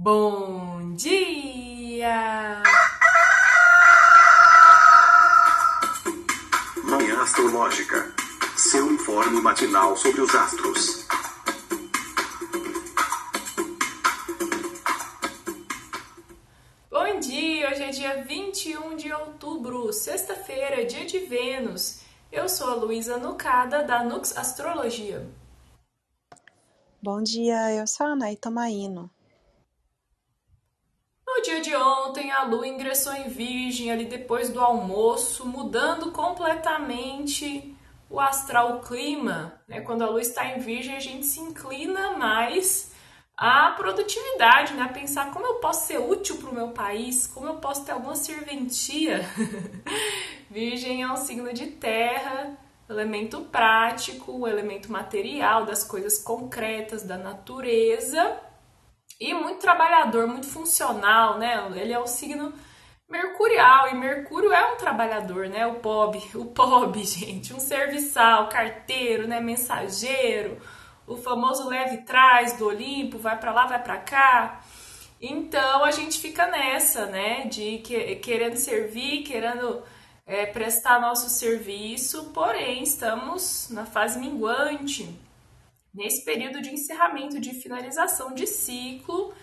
Bom dia! Manhã Astrológica. Seu informe matinal sobre os astros. Bom dia! Hoje é dia 21 de outubro, sexta-feira, dia de Vênus. Eu sou a Luísa Nucada, da Nux Astrologia. Bom dia, eu sou a Anaí Tomaino. De ontem, a Lua ingressou em Virgem ali depois do almoço, mudando completamente o astral o clima. Né? Quando a Lua está em Virgem, a gente se inclina mais à produtividade, né? a pensar como eu posso ser útil para o meu país, como eu posso ter alguma serventia. virgem é um signo de terra, elemento prático, elemento material das coisas concretas, da natureza e muito trabalhador, muito funcional, né? Ele é o signo mercurial e Mercúrio é um trabalhador, né? O pobre, o pobre, gente, um serviçal, carteiro, né? Mensageiro, o famoso leve trás do Olimpo, vai para lá, vai para cá. Então a gente fica nessa, né? De que, querendo servir, querendo é, prestar nosso serviço, porém estamos na fase minguante nesse período de encerramento, de finalização de ciclo,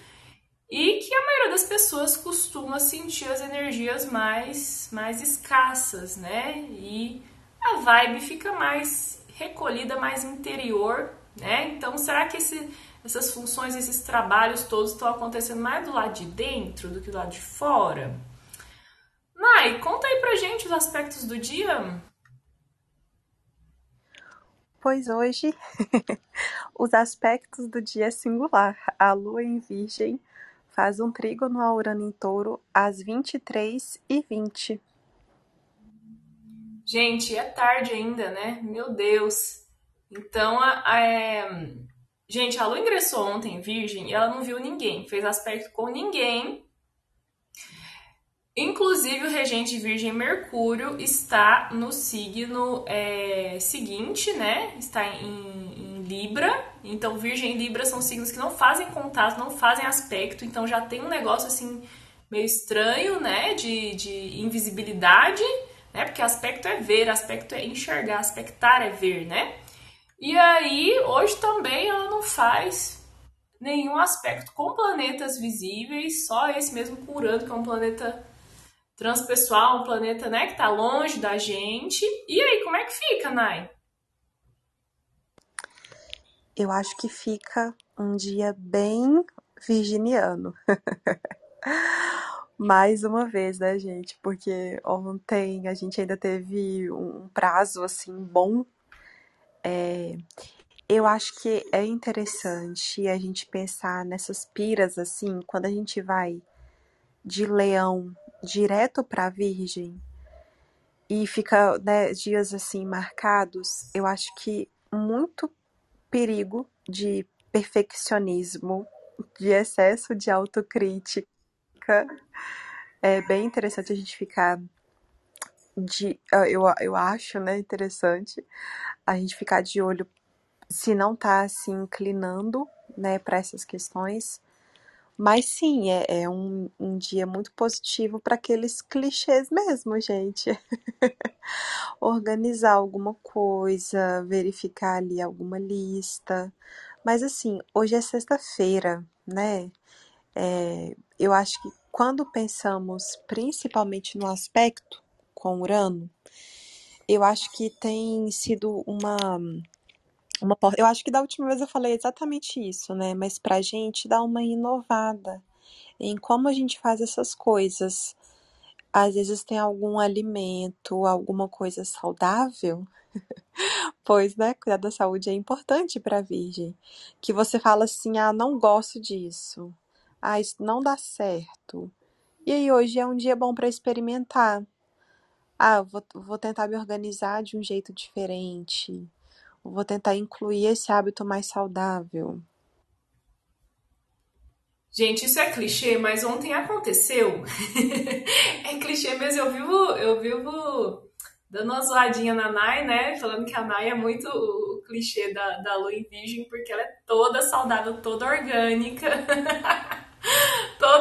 e que a maioria das pessoas costuma sentir as energias mais, mais escassas, né? E a vibe fica mais recolhida, mais interior, né? Então, será que esse, essas funções, esses trabalhos todos estão acontecendo mais do lado de dentro do que do lado de fora? Nai, conta aí pra gente os aspectos do dia. Pois hoje, os aspectos do dia é singular. A lua em Virgem faz um trígono a Urano em Touro às 23 e 20 Gente, é tarde ainda, né? Meu Deus. Então, a, a, é... gente, a lua ingressou ontem em Virgem e ela não viu ninguém, fez aspecto com ninguém. Inclusive, o regente Virgem Mercúrio está no signo é, seguinte, né? Está em, em, Libra. Então, Virgem e Libra são signos que não fazem contato, não fazem aspecto. Então, já tem um negócio assim meio estranho, né? De, de invisibilidade, né? Porque aspecto é ver, aspecto é enxergar, aspectar é ver, né? E aí, hoje também ela não faz nenhum aspecto com planetas visíveis, só esse mesmo com Urano, que é um planeta transpessoal, um planeta né, que está longe da gente. E aí, como é que fica, Nai? Eu acho que fica um dia bem virginiano. Mais uma vez, né, gente? Porque ontem a gente ainda teve um prazo assim bom. É, eu acho que é interessante a gente pensar nessas piras assim, quando a gente vai de leão direto para a Virgem e fica né, dias assim marcados, eu acho que muito perigo de perfeccionismo, de excesso de autocrítica. É bem interessante a gente ficar de eu, eu acho, né, interessante a gente ficar de olho se não tá se inclinando, né, para essas questões mas sim, é, é um, um dia muito positivo para aqueles clichês mesmo, gente. Organizar alguma coisa, verificar ali alguma lista. Mas assim, hoje é sexta-feira, né? É, eu acho que quando pensamos principalmente no aspecto com Urano, eu acho que tem sido uma uma porta. Eu acho que da última vez eu falei exatamente isso, né? Mas pra gente dar uma inovada em como a gente faz essas coisas. Às vezes tem algum alimento, alguma coisa saudável, pois, né, cuidar da saúde é importante para a virgem. Que você fala assim: "Ah, não gosto disso. Ah, isso não dá certo". E aí hoje é um dia bom para experimentar. Ah, vou, vou tentar me organizar de um jeito diferente Vou tentar incluir esse hábito mais saudável. Gente, isso é clichê, mas ontem aconteceu. é clichê mesmo. Eu vivo, eu vivo dando uma zoadinha na Nai, né? Falando que a Nai é muito o clichê da, da lua em virgem, porque ela é toda saudável, toda orgânica.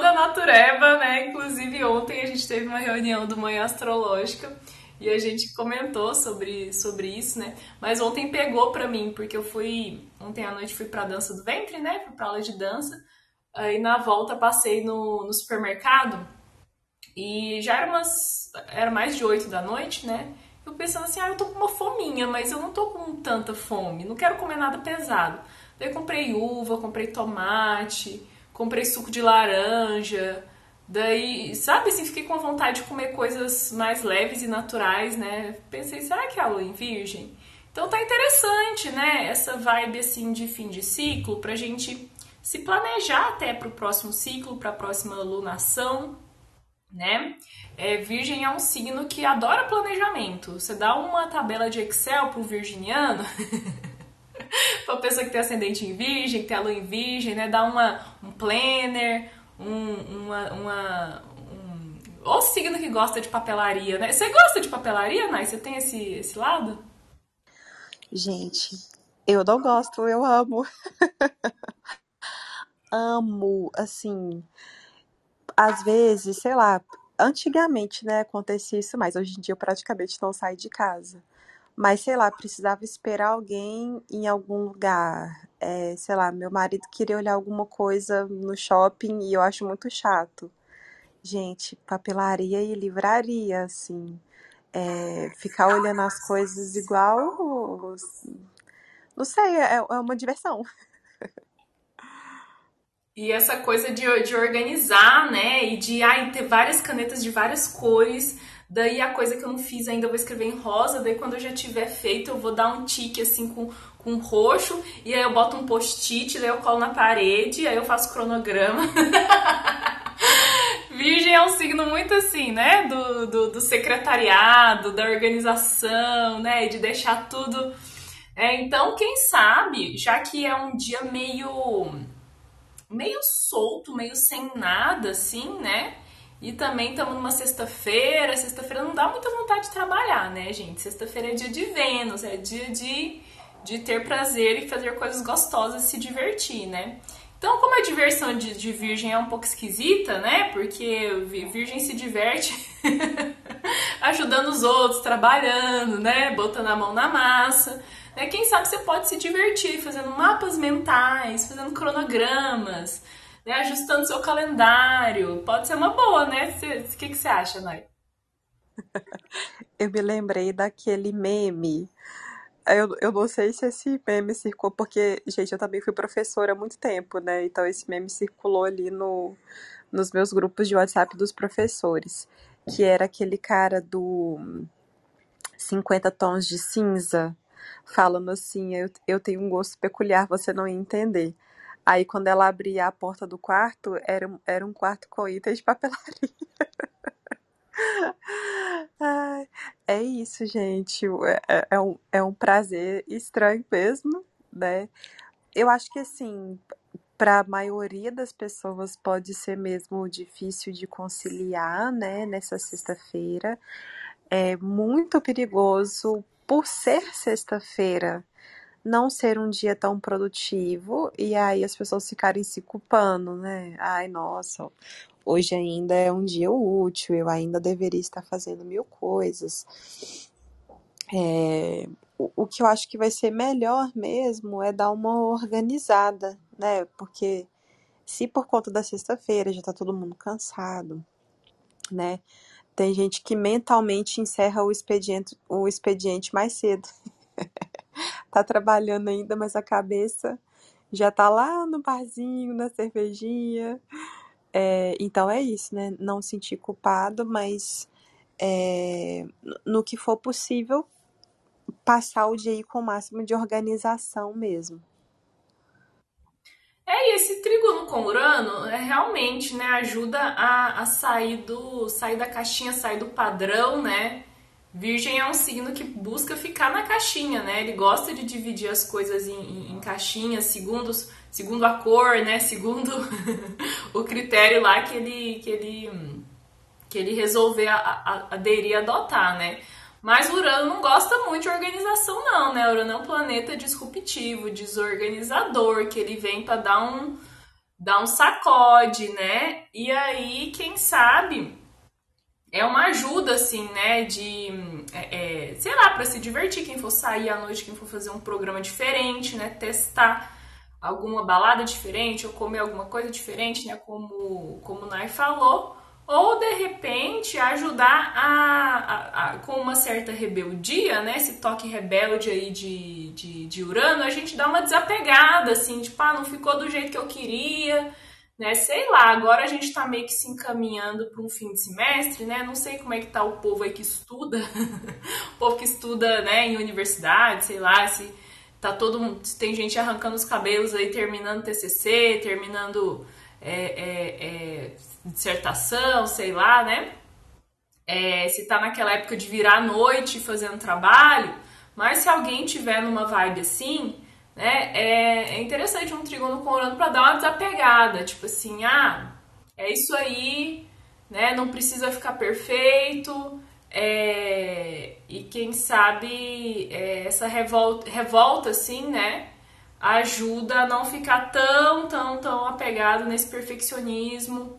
da natureba, né? Inclusive ontem a gente teve uma reunião do Manhã Astrológica e a gente comentou sobre, sobre isso, né? Mas ontem pegou pra mim, porque eu fui. Ontem à noite fui pra dança do ventre, né? Fui pra aula de dança. Aí na volta passei no, no supermercado e já era umas. Era mais de 8 da noite, né? Eu pensando assim, ah, eu tô com uma fominha, mas eu não tô com tanta fome, não quero comer nada pesado. Daí comprei uva, comprei tomate, comprei suco de laranja. Daí, sabe assim, fiquei com vontade de comer coisas mais leves e naturais, né? Pensei, será que é a lua em virgem? Então tá interessante, né? Essa vibe assim de fim de ciclo pra gente se planejar até pro próximo ciclo, pra próxima lunação, né? É, virgem é um signo que adora planejamento. Você dá uma tabela de Excel pro virginiano, pra pessoa que tem ascendente em virgem, que tem a lua em virgem, né? Dá uma, um planner, um, uma, uma, um... Ou signo que gosta de papelaria, né? Você gosta de papelaria, Nai? Você tem esse, esse lado? Gente, eu não gosto, eu amo. amo, assim às vezes, sei lá, antigamente, né, acontecia isso mais. Hoje em dia eu praticamente não saio de casa. Mas, sei lá, precisava esperar alguém em algum lugar. É, sei lá, meu marido queria olhar alguma coisa no shopping e eu acho muito chato. Gente, papelaria e livraria, assim. É, ficar olhando as coisas igual. Não sei, é, é uma diversão. E essa coisa de, de organizar, né? E de ai, ter várias canetas de várias cores. Daí a coisa que eu não fiz ainda eu vou escrever em rosa. Daí quando eu já tiver feito, eu vou dar um tique assim com, com roxo. E aí eu boto um post-it, daí eu colo na parede. Aí eu faço cronograma. Virgem é um signo muito assim, né? Do, do, do secretariado, da organização, né? De deixar tudo. É, então, quem sabe, já que é um dia meio meio solto, meio sem nada, assim, né? E também estamos numa sexta-feira. Sexta-feira não dá muita vontade de trabalhar, né, gente? Sexta-feira é dia de Vênus, é dia de, de ter prazer e fazer coisas gostosas, se divertir, né? Então, como a diversão de, de virgem é um pouco esquisita, né? Porque virgem se diverte ajudando os outros, trabalhando, né? Botando a mão na massa. Né? Quem sabe você pode se divertir fazendo mapas mentais, fazendo cronogramas, né? ajustando seu calendário. Pode ser uma boa, né? O que, que você acha, Nai? Eu me lembrei daquele meme. Eu, eu não sei se esse meme circulou, porque, gente, eu também fui professora há muito tempo, né? Então esse meme circulou ali no, nos meus grupos de WhatsApp dos professores. Que era aquele cara do 50 tons de cinza falando assim: eu, eu tenho um gosto peculiar, você não ia entender. Aí, quando ela abria a porta do quarto, era, era um quarto com itens de papelaria. é isso, gente. É, é, é, um, é um prazer estranho mesmo, né? Eu acho que, assim, para a maioria das pessoas pode ser mesmo difícil de conciliar, né, nessa sexta-feira. É muito perigoso por ser sexta-feira, não ser um dia tão produtivo e aí as pessoas ficarem se culpando, né? Ai, nossa, hoje ainda é um dia útil, eu ainda deveria estar fazendo mil coisas. É, o, o que eu acho que vai ser melhor mesmo é dar uma organizada, né? Porque se por conta da sexta-feira já tá todo mundo cansado, né? Tem gente que mentalmente encerra o expediente, o expediente mais cedo. tá trabalhando ainda, mas a cabeça já tá lá no barzinho, na cervejinha. É, então é isso, né? Não sentir culpado, mas é, no que for possível, passar o dia com o máximo de organização mesmo. É, esse trígono com Urano é, realmente né, ajuda a, a sair, do, sair da caixinha, sair do padrão, né? Virgem é um signo que busca ficar na caixinha, né? Ele gosta de dividir as coisas em, em, em caixinhas, segundo, segundo a cor, né? Segundo o critério lá que ele, que ele, que ele resolver a, a, aderir, adotar, né? Mas Urano não gosta muito de organização, não, né? Urano é um planeta disruptivo, desorganizador, que ele vem para dar um dá um sacode, né? E aí, quem sabe, é uma ajuda, assim, né? De, é, é, sei lá, para se divertir, quem for sair à noite, quem for fazer um programa diferente, né? Testar alguma balada diferente ou comer alguma coisa diferente, né? Como, como o Nai falou ou de repente ajudar a, a, a, com uma certa rebeldia, né? Esse toque rebelde aí de, de, de Urano, a gente dá uma desapegada, assim, tipo, ah, não ficou do jeito que eu queria, né? Sei lá, agora a gente tá meio que se encaminhando para um fim de semestre, né? Não sei como é que tá o povo aí que estuda, o povo que estuda, né, em universidade, sei lá, se tá todo mundo, se tem gente arrancando os cabelos aí, terminando TCC, terminando é, é, é dissertação, sei lá, né? É, se tá naquela época de virar noite fazendo trabalho, mas se alguém tiver numa vibe assim, né, é, é interessante um trígono com Urano para dar uma desapegada, tipo assim, ah, é isso aí, né, não precisa ficar perfeito, é, e quem sabe é, essa revolta, revolta, assim, né, ajuda a não ficar tão, tão, tão apegado nesse perfeccionismo,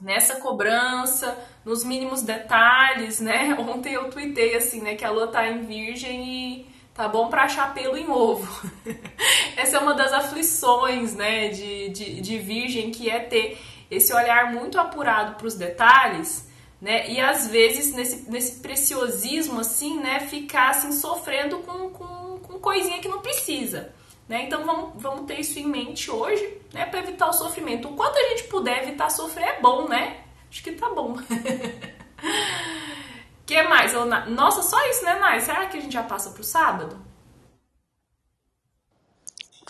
nessa cobrança, nos mínimos detalhes, né? Ontem eu tuitei assim, né, que a lua tá em virgem e tá bom para achar pelo em ovo. Essa é uma das aflições, né, de, de, de virgem, que é ter esse olhar muito apurado para os detalhes, né, e às vezes nesse, nesse preciosismo, assim, né, ficar assim, sofrendo com, com, com coisinha que não precisa. Né? Então vamos, vamos ter isso em mente hoje, né? Para evitar o sofrimento. O quanto a gente puder evitar sofrer é bom, né? Acho que tá bom. que mais? Nossa, só isso, né, Nai? Será que a gente já passa pro sábado?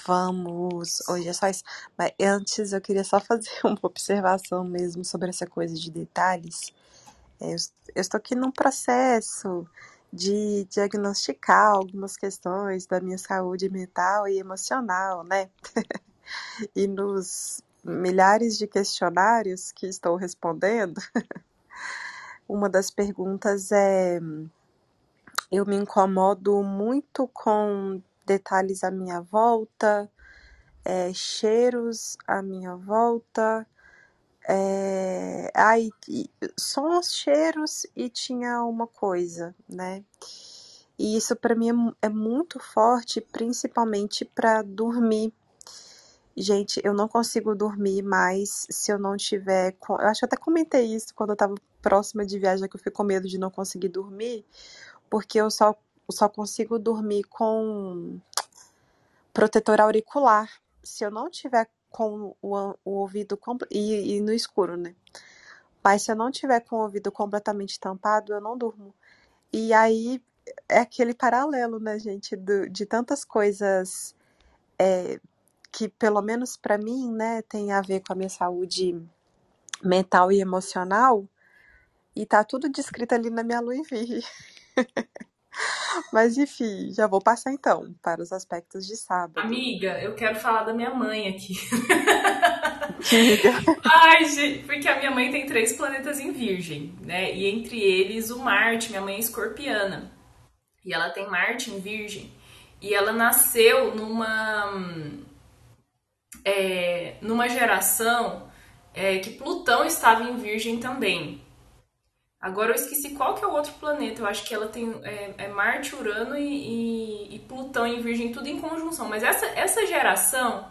Vamos, hoje é só isso. Mas antes eu queria só fazer uma observação mesmo sobre essa coisa de detalhes. É, eu, eu estou aqui num processo de diagnosticar algumas questões da minha saúde mental e emocional, né? e nos milhares de questionários que estou respondendo, uma das perguntas é: eu me incomodo muito com detalhes à minha volta, é, cheiros à minha volta, é, ai, sons, cheiros e tinha uma coisa, né? E isso para mim é, é muito forte, principalmente para dormir. Gente, eu não consigo dormir mais se eu não tiver. Eu acho que até comentei isso quando eu tava próxima de viagem, que eu fiquei com medo de não conseguir dormir, porque eu só, só consigo dormir com protetor auricular. Se eu não tiver com o, o ouvido e, e no escuro, né? Mas se eu não tiver com o ouvido completamente tampado, eu não durmo. E aí é aquele paralelo, né, gente, do, de tantas coisas é, que, pelo menos para mim, né, tem a ver com a minha saúde mental e emocional. E tá tudo descrito ali na minha lua em virgem. Mas enfim, já vou passar então para os aspectos de sábado. Amiga, eu quero falar da minha mãe aqui. Ai, gente, porque a minha mãe tem três planetas em Virgem, né? E entre eles o Marte, minha mãe é escorpiana. E ela tem Marte em Virgem. E ela nasceu numa. É, numa geração é, que Plutão estava em Virgem também. Agora eu esqueci qual que é o outro planeta. Eu acho que ela tem é, é Marte, Urano e, e, e, Plutão em Virgem, tudo em conjunção. Mas essa, essa geração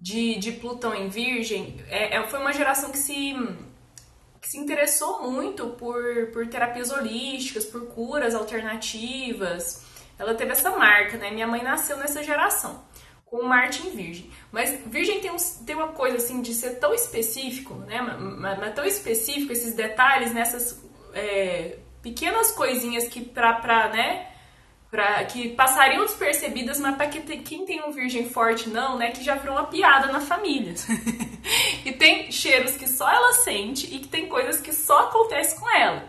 de, de Plutão em Virgem é, é, foi uma geração que se, que se interessou muito por, por terapias holísticas, por curas alternativas. Ela teve essa marca, né? Minha mãe nasceu nessa geração com Marte em Virgem. Mas Virgem tem, um, tem uma coisa assim de ser tão específico, né? Mas, mas tão específico esses detalhes nessas é, pequenas coisinhas que pra, pra né? Pra, que passariam despercebidas, mas para que quem tem um virgem forte não, né? Que já virou uma piada na família. e tem cheiros que só ela sente e que tem coisas que só acontecem com ela.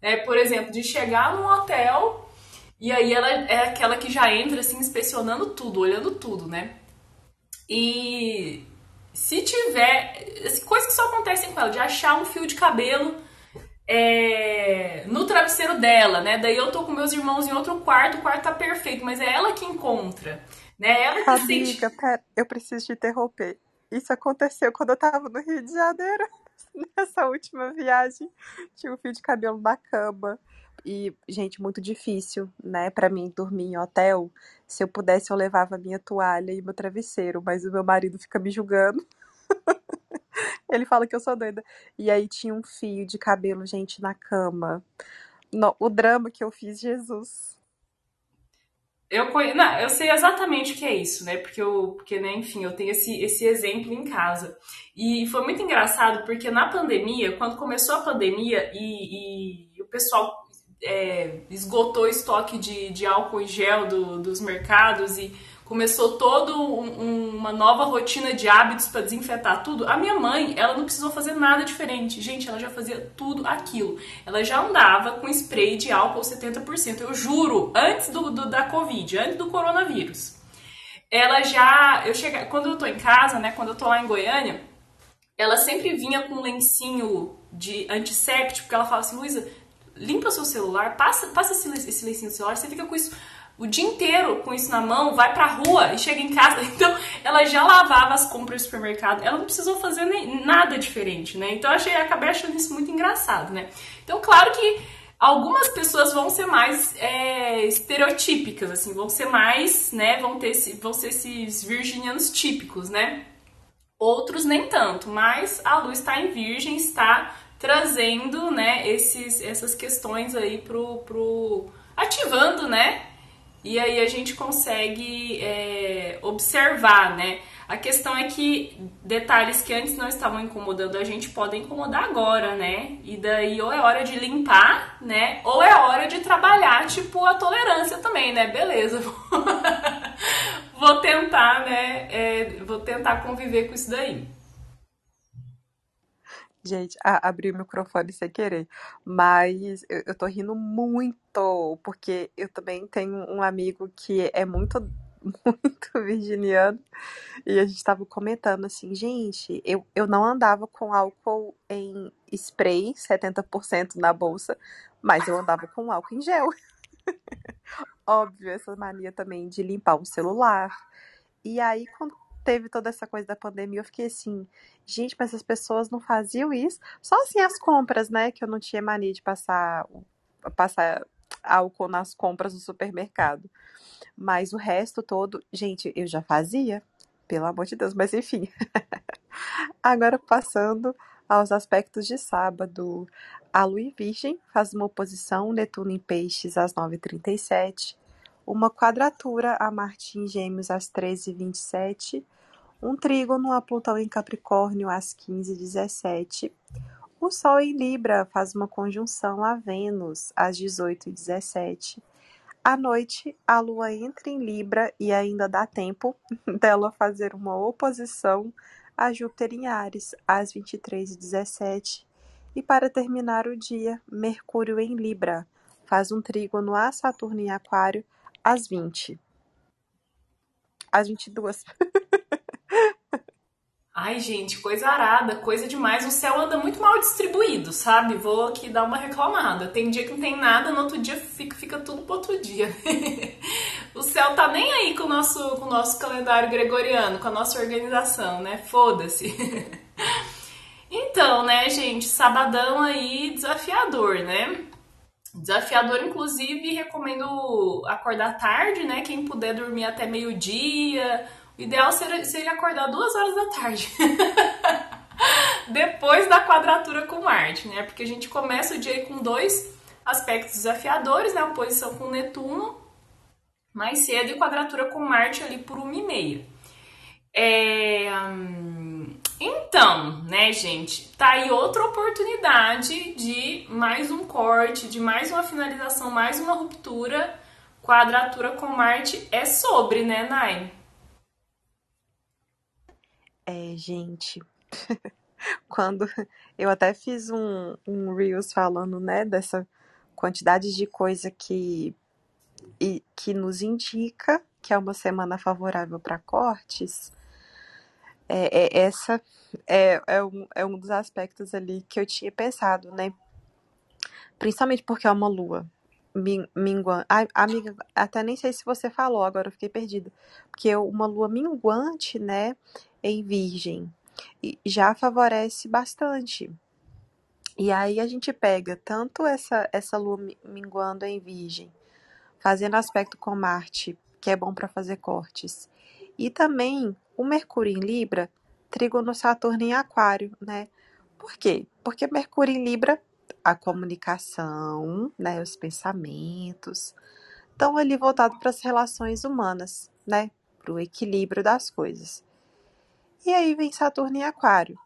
É, por exemplo, de chegar num hotel e aí ela é aquela que já entra assim inspecionando tudo, olhando tudo, né? E se tiver assim, coisas que só acontecem com ela, de achar um fio de cabelo é, no travesseiro dela, né? Daí eu tô com meus irmãos em outro quarto, o quarto tá perfeito, mas é ela que encontra, né? Ela que Amiga, sente... pera, eu preciso te interromper. isso aconteceu quando eu tava no Rio de Janeiro. Nessa última viagem, tinha um fio de cabelo na cama. E, gente, muito difícil, né, para mim dormir em hotel. Se eu pudesse, eu levava minha toalha e meu travesseiro, mas o meu marido fica me julgando. Ele fala que eu sou doida. E aí tinha um fio de cabelo, gente, na cama. No, o drama que eu fiz, Jesus. Eu. Não, eu sei exatamente o que é isso, né? Porque, eu, porque né, enfim, eu tenho esse, esse exemplo em casa. E foi muito engraçado porque na pandemia, quando começou a pandemia e, e o pessoal é, esgotou o estoque de, de álcool em gel do, dos mercados e começou toda um, uma nova rotina de hábitos para desinfetar tudo. A minha mãe, ela não precisou fazer nada diferente. Gente, ela já fazia tudo aquilo. Ela já andava com spray de álcool 70%. Eu juro, antes do, do da Covid, antes do coronavírus. Ela já. Eu chega, quando eu tô em casa, né? Quando eu tô lá em Goiânia, ela sempre vinha com um lencinho de antisséptico, porque ela fala assim, Luísa, limpa seu celular, passa, passa esse, esse lencinho no celular, você fica com isso o dia inteiro com isso na mão, vai pra rua e chega em casa. Então, ela já lavava as compras do supermercado, ela não precisou fazer nem, nada diferente, né? Então, eu achei, acabei achando isso muito engraçado, né? Então, claro que algumas pessoas vão ser mais é, estereotípicas, assim, vão ser mais, né? Vão, ter, vão ser esses virginianos típicos, né? Outros nem tanto, mas a luz está em virgem, está trazendo, né, esses, essas questões aí pro, pro ativando, né, e aí a gente consegue é, observar, né? A questão é que detalhes que antes não estavam incomodando a gente podem incomodar agora, né? E daí ou é hora de limpar, né? Ou é hora de trabalhar, tipo, a tolerância também, né? Beleza. vou tentar, né? É, vou tentar conviver com isso daí. Gente, ah, abri o microfone sem querer, mas eu, eu tô rindo muito, porque eu também tenho um amigo que é muito, muito virginiano, e a gente tava comentando assim, gente, eu, eu não andava com álcool em spray, 70% na bolsa, mas eu andava com álcool em gel. Óbvio, essa mania também de limpar um celular. E aí, quando teve toda essa coisa da pandemia, eu fiquei assim, gente, mas as pessoas não faziam isso. Só assim as compras, né? Que eu não tinha mania de passar, passar álcool nas compras do supermercado. Mas o resto todo, gente, eu já fazia, pelo amor de Deus, mas enfim. Agora passando aos aspectos de sábado. A Lua Virgem faz uma oposição Netuno em Peixes às 9h37, uma quadratura a Marte em Gêmeos às 13h27, um trígono a Plutão em Capricórnio às 15h17, o Sol em Libra faz uma conjunção a Vênus às 18h17. À noite, a Lua entra em Libra e ainda dá tempo dela fazer uma oposição a Júpiter em Ares às 23h17. E para terminar o dia, Mercúrio em Libra faz um trígono a Saturno em Aquário às 20. Às 22. Ai, gente, coisa arada, coisa demais. O céu anda muito mal distribuído, sabe? Vou aqui dar uma reclamada. Tem dia que não tem nada, no outro dia fica, fica tudo pro outro dia. o céu tá nem aí com o, nosso, com o nosso calendário gregoriano, com a nossa organização, né? Foda-se. então, né, gente, sabadão aí desafiador, né? Desafiador, inclusive, recomendo acordar tarde, né? Quem puder dormir até meio-dia. Ideal seria, seria acordar duas horas da tarde. Depois da quadratura com Marte, né? Porque a gente começa o dia com dois aspectos desafiadores, né? Oposição com Netuno mais cedo e quadratura com Marte ali por uma e meia. É... Então, né, gente, tá aí outra oportunidade de mais um corte, de mais uma finalização, mais uma ruptura. Quadratura com Marte é sobre, né, Nai? É, gente. Quando eu até fiz um, um Reels falando, né, dessa quantidade de coisa que, e, que nos indica que é uma semana favorável para cortes é, é, essa é, é, um, é um dos aspectos ali que eu tinha pensado, né? Principalmente porque é uma lua. Minguante. amiga, até nem sei se você falou, agora eu fiquei perdida. Porque uma lua minguante, né, em Virgem, já favorece bastante. E aí a gente pega tanto essa, essa lua minguando em Virgem, fazendo aspecto com Marte, que é bom para fazer cortes, e também o Mercúrio em Libra, no Saturno em Aquário, né? Por quê? Porque Mercúrio em Libra a comunicação, né, os pensamentos, estão ali voltados para as relações humanas, né, para o equilíbrio das coisas. E aí vem Saturno em Aquário,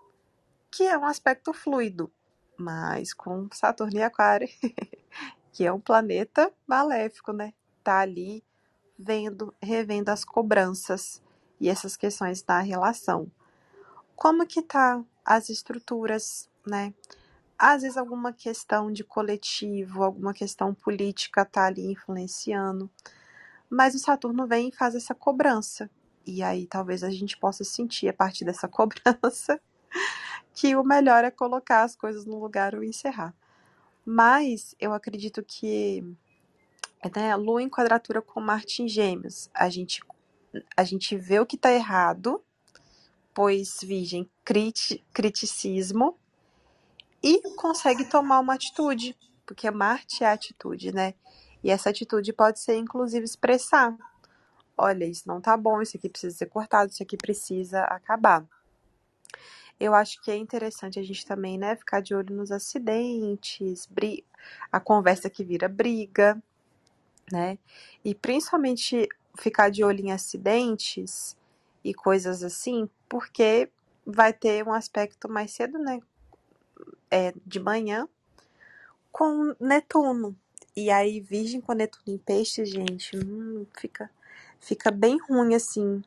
que é um aspecto fluido, mas com Saturno em Aquário, que é um planeta maléfico, né? Tá ali vendo, revendo as cobranças e essas questões da relação. Como que tá as estruturas, né? Às vezes alguma questão de coletivo, alguma questão política está ali influenciando. Mas o Saturno vem e faz essa cobrança. E aí talvez a gente possa sentir a partir dessa cobrança que o melhor é colocar as coisas no lugar ou encerrar. Mas eu acredito que né, a Lua em quadratura com Marte em Gêmeos, a gente, a gente vê o que está errado, pois Virgem, criti, criticismo, e consegue tomar uma atitude, porque Marte é atitude, né? E essa atitude pode ser, inclusive, expressar: olha, isso não tá bom, isso aqui precisa ser cortado, isso aqui precisa acabar. Eu acho que é interessante a gente também, né, ficar de olho nos acidentes, a conversa que vira briga, né? E principalmente ficar de olho em acidentes e coisas assim, porque vai ter um aspecto mais cedo, né? É, de manhã com Netuno. E aí, Virgem com Netuno em peixe, gente, hum, fica, fica bem ruim assim.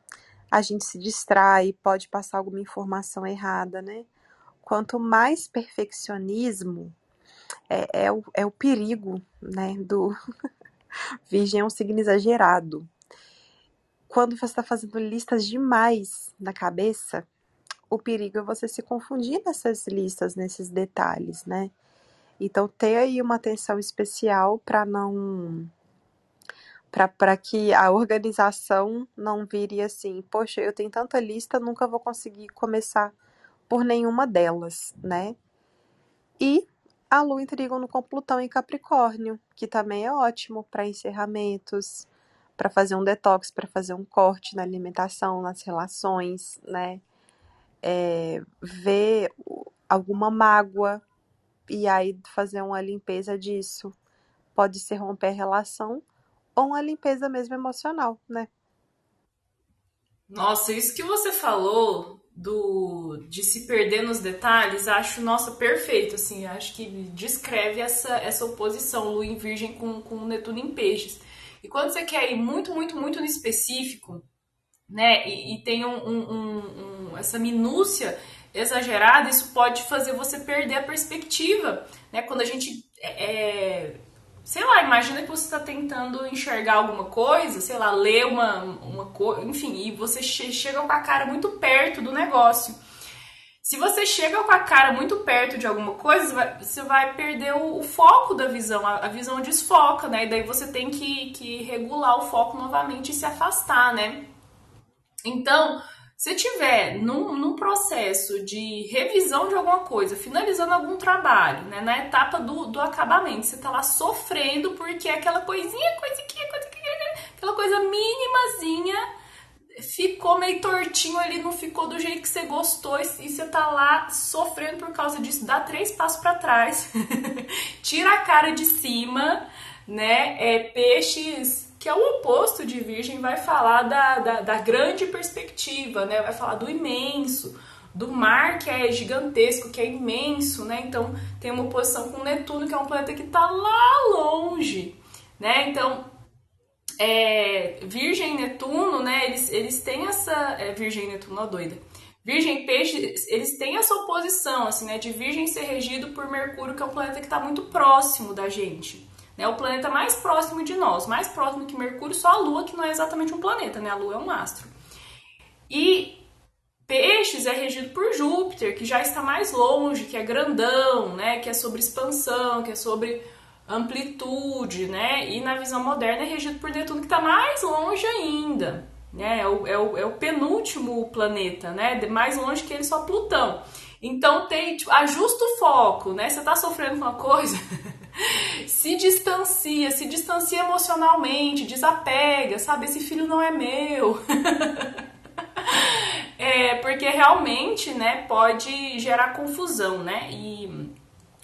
A gente se distrai, pode passar alguma informação errada, né? Quanto mais perfeccionismo, é, é, o, é o perigo, né? Do. Virgem é um signo exagerado. Quando você está fazendo listas demais na cabeça, o perigo é você se confundir nessas listas, nesses detalhes, né? Então, ter aí uma atenção especial para não. para que a organização não vire assim, poxa, eu tenho tanta lista, nunca vou conseguir começar por nenhuma delas, né? E a Lua em Trígono com Plutão em Capricórnio, que também é ótimo para encerramentos, para fazer um detox, para fazer um corte na alimentação, nas relações, né? É, ver alguma mágoa e aí fazer uma limpeza disso. Pode ser romper a relação ou uma limpeza mesmo emocional, né? Nossa, isso que você falou do de se perder nos detalhes, acho, nossa, perfeito, assim, acho que descreve essa, essa oposição Lua em Virgem com, com Netuno em Peixes. E quando você quer ir muito, muito, muito no específico, né, e, e tem um, um, um, essa minúcia exagerada, isso pode fazer você perder a perspectiva, né? Quando a gente é, é sei lá, imagina que você está tentando enxergar alguma coisa, sei lá, ler uma, uma coisa, enfim, e você che chega com a cara muito perto do negócio. Se você chega com a cara muito perto de alguma coisa, você vai perder o, o foco da visão, a, a, visão desfoca, né? E daí você tem que, que regular o foco novamente e se afastar, né? Então, se tiver num, num, processo de revisão de alguma coisa, finalizando algum trabalho, né, na etapa do, do acabamento, você tá lá sofrendo porque aquela coisinha, coisinha, coisinha, aquela coisa mínimazinha ficou meio tortinho ali, não ficou do jeito que você gostou e, e você tá lá sofrendo por causa disso, dá três passos para trás, tira a cara de cima, né, é, peixes que é o oposto de Virgem, vai falar da, da, da, grande perspectiva, né? Vai falar do imenso, do mar que é gigantesco, que é imenso, né? Então tem uma oposição com Netuno, que é um planeta que está lá longe, né? Então é, Virgem Netuno, né? Eles, eles têm essa. É, Virgem Netuno, ó, doida. Virgem Peixe, eles têm essa oposição, assim, né? De Virgem ser regido por Mercúrio, que é um planeta que está muito próximo da gente. É o planeta mais próximo de nós, mais próximo que Mercúrio, só a Lua, que não é exatamente um planeta, né? A Lua é um astro. E Peixes é regido por Júpiter, que já está mais longe, que é grandão, né? Que é sobre expansão, que é sobre amplitude, né? E na visão moderna é regido por Netuno que está mais longe ainda, né? É o, é o, é o penúltimo planeta, né? Mais longe que ele só Plutão. Então tem, tipo, ajusta o foco, né? Você tá sofrendo com uma coisa, se distancia, se distancia emocionalmente, desapega, sabe? Esse filho não é meu. é, porque realmente, né, pode gerar confusão, né? E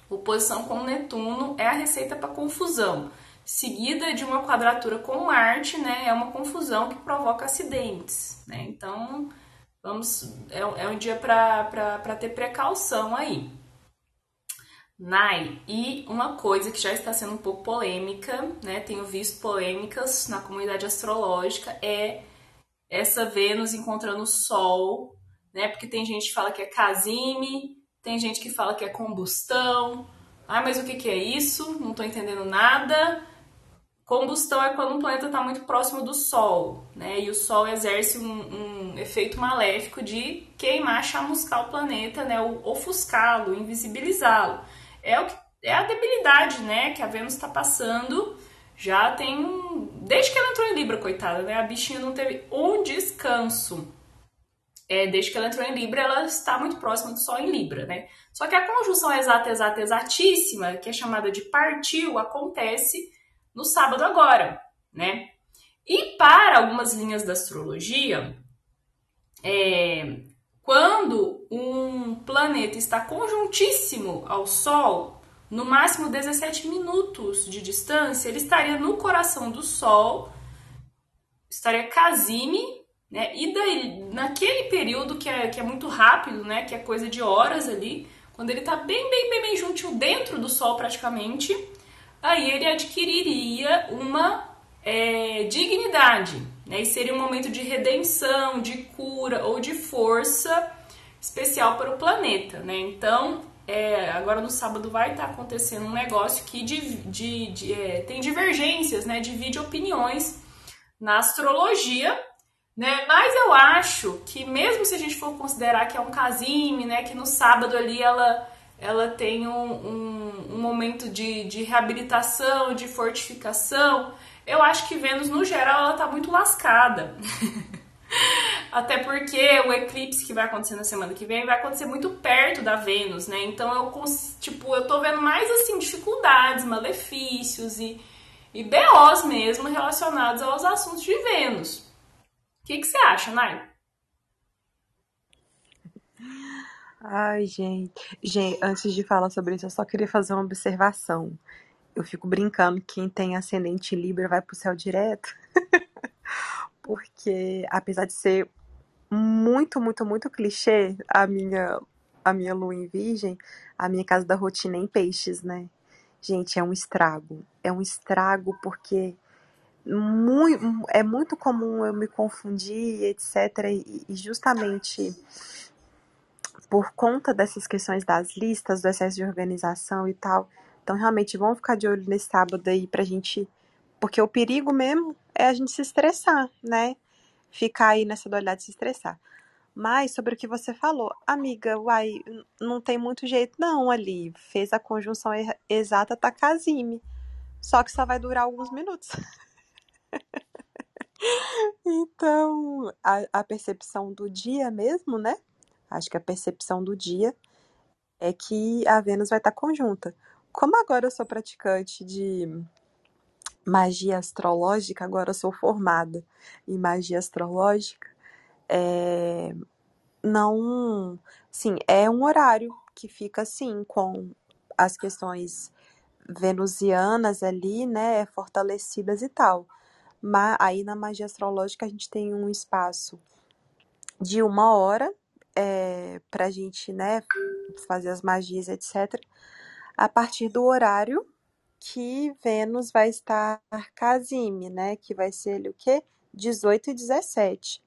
oposição com Netuno é a receita para confusão. Seguida de uma quadratura com Marte, né, é uma confusão que provoca acidentes, né? Então, vamos é, é um dia para ter precaução aí. Nai, e uma coisa que já está sendo um pouco polêmica, né? Tenho visto polêmicas na comunidade astrológica, é essa Vênus encontrando o Sol, né? Porque tem gente que fala que é casime, tem gente que fala que é combustão. Ah, mas o que, que é isso? Não estou entendendo nada. Combustão é quando um planeta está muito próximo do Sol, né? E o Sol exerce um, um efeito maléfico de queimar, chamuscar o planeta, né? Ofuscá-lo, invisibilizá-lo. É, o que, é a debilidade, né? Que a Vênus está passando. Já tem. Desde que ela entrou em Libra, coitada, né? A bichinha não teve um descanso. É, desde que ela entrou em Libra, ela está muito próxima do Sol em Libra, né? Só que a conjunção exata, exata, exatíssima, que é chamada de partiu, acontece no sábado agora, né? E para algumas linhas da astrologia, é, quando um planeta está conjuntíssimo ao Sol, no máximo 17 minutos de distância, ele estaria no coração do Sol, estaria casime, né? E daí, naquele período que é, que é muito rápido, né? Que é coisa de horas ali, quando ele está bem, bem, bem, bem juntinho dentro do Sol praticamente, aí ele adquiriria uma é, dignidade, né? E seria um momento de redenção, de cura ou de força especial para o planeta, né? Então, é, agora no sábado vai estar tá acontecendo um negócio que de, de, de, é, tem divergências, né? Divide opiniões na astrologia, né? Mas eu acho que mesmo se a gente for considerar que é um casime, né? Que no sábado ali ela, ela tem um, um, um momento de, de reabilitação, de fortificação, eu acho que Vênus, no geral, ela tá muito lascada. Até porque o eclipse que vai acontecer na semana que vem vai acontecer muito perto da Vênus, né? Então eu tipo, eu tô vendo mais assim dificuldades, malefícios e, e BOs mesmo relacionados aos assuntos de Vênus. O que, que você acha, Nai? Ai, gente. Gente, antes de falar sobre isso, eu só queria fazer uma observação. Eu fico brincando que quem tem ascendente Libra vai pro céu direto. Porque, apesar de ser muito, muito, muito clichê a minha, a minha lua em virgem, a minha casa da rotina é em peixes, né? Gente, é um estrago. É um estrago porque muito, é muito comum eu me confundir, etc. E, e justamente por conta dessas questões das listas, do excesso de organização e tal. Então, realmente, vamos ficar de olho nesse sábado aí pra gente. Porque o perigo mesmo é a gente se estressar, né? ficar aí nessa dualidade de se estressar. Mas sobre o que você falou, amiga, uai, não tem muito jeito não ali. Fez a conjunção exata, tá casime. Só que só vai durar alguns minutos. então, a, a percepção do dia mesmo, né? Acho que a percepção do dia é que a Vênus vai estar tá conjunta. Como agora eu sou praticante de magia astrológica, agora sou formada em magia astrológica, é, não, sim, é um horário que fica assim com as questões venusianas ali, né, fortalecidas e tal. Mas aí na magia astrológica a gente tem um espaço de uma hora é, para a gente, né, fazer as magias, etc. A partir do horário que Vênus vai estar casime, né? Que vai ser ele o quê? 18 e 17.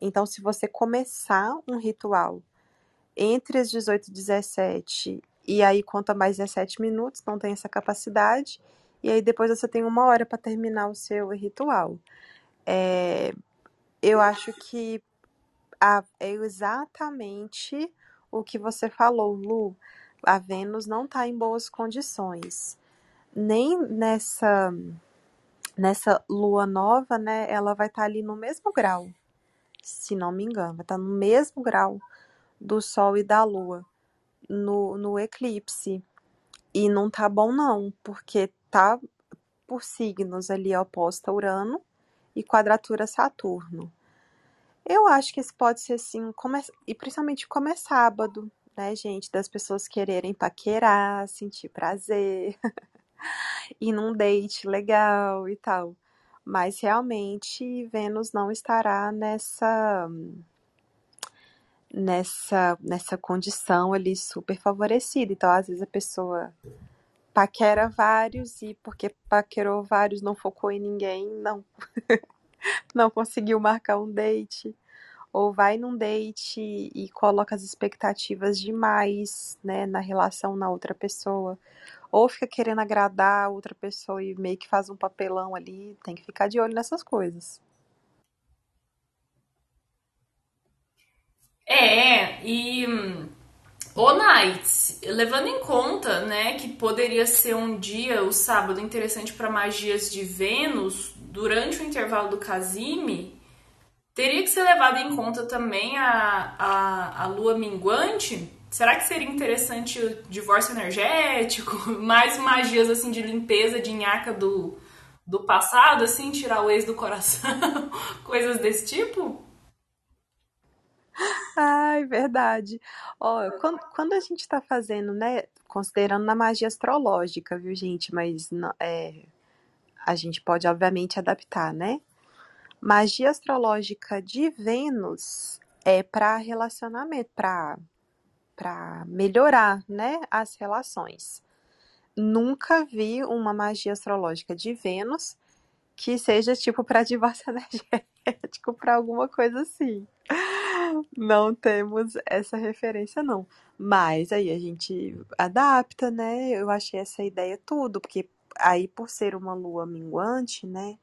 Então, se você começar um ritual entre as 18 e 17 e aí conta mais 17 minutos, não tem essa capacidade, e aí depois você tem uma hora para terminar o seu ritual. É, eu acho que a, é exatamente o que você falou, Lu. A Vênus não está em boas condições nem nessa nessa lua nova, né, ela vai estar tá ali no mesmo grau, se não me engano, vai estar tá no mesmo grau do Sol e da Lua no, no eclipse. E não tá bom não, porque tá por signos ali oposta Urano e quadratura Saturno. Eu acho que esse pode ser assim, come... e principalmente como é sábado, né, gente? Das pessoas quererem paquerar, sentir prazer, ir num date legal e tal. Mas realmente Vênus não estará nessa nessa nessa condição ali super favorecida. Então, às vezes a pessoa paquera vários e porque paquerou vários não focou em ninguém, não não conseguiu marcar um date ou vai num date e coloca as expectativas demais, né, na relação na outra pessoa, ou fica querendo agradar a outra pessoa e meio que faz um papelão ali, tem que ficar de olho nessas coisas. É, e o Nights, levando em conta, né, que poderia ser um dia, o sábado, interessante para magias de Vênus, durante o intervalo do Casime, Teria que ser levado em conta também a, a, a lua minguante? Será que seria interessante o divórcio energético? Mais magias assim de limpeza de nhaca do, do passado, assim, tirar o ex do coração? Coisas desse tipo? Ai, verdade. Ó, quando, quando a gente tá fazendo, né, considerando na magia astrológica, viu, gente? Mas é, a gente pode, obviamente, adaptar, né? Magia astrológica de Vênus é para relacionamento, para para melhorar, né, as relações. Nunca vi uma magia astrológica de Vênus que seja tipo para divórcio energético, para alguma coisa assim. Não temos essa referência não. Mas aí a gente adapta, né? Eu achei essa ideia tudo, porque aí por ser uma lua minguante, né?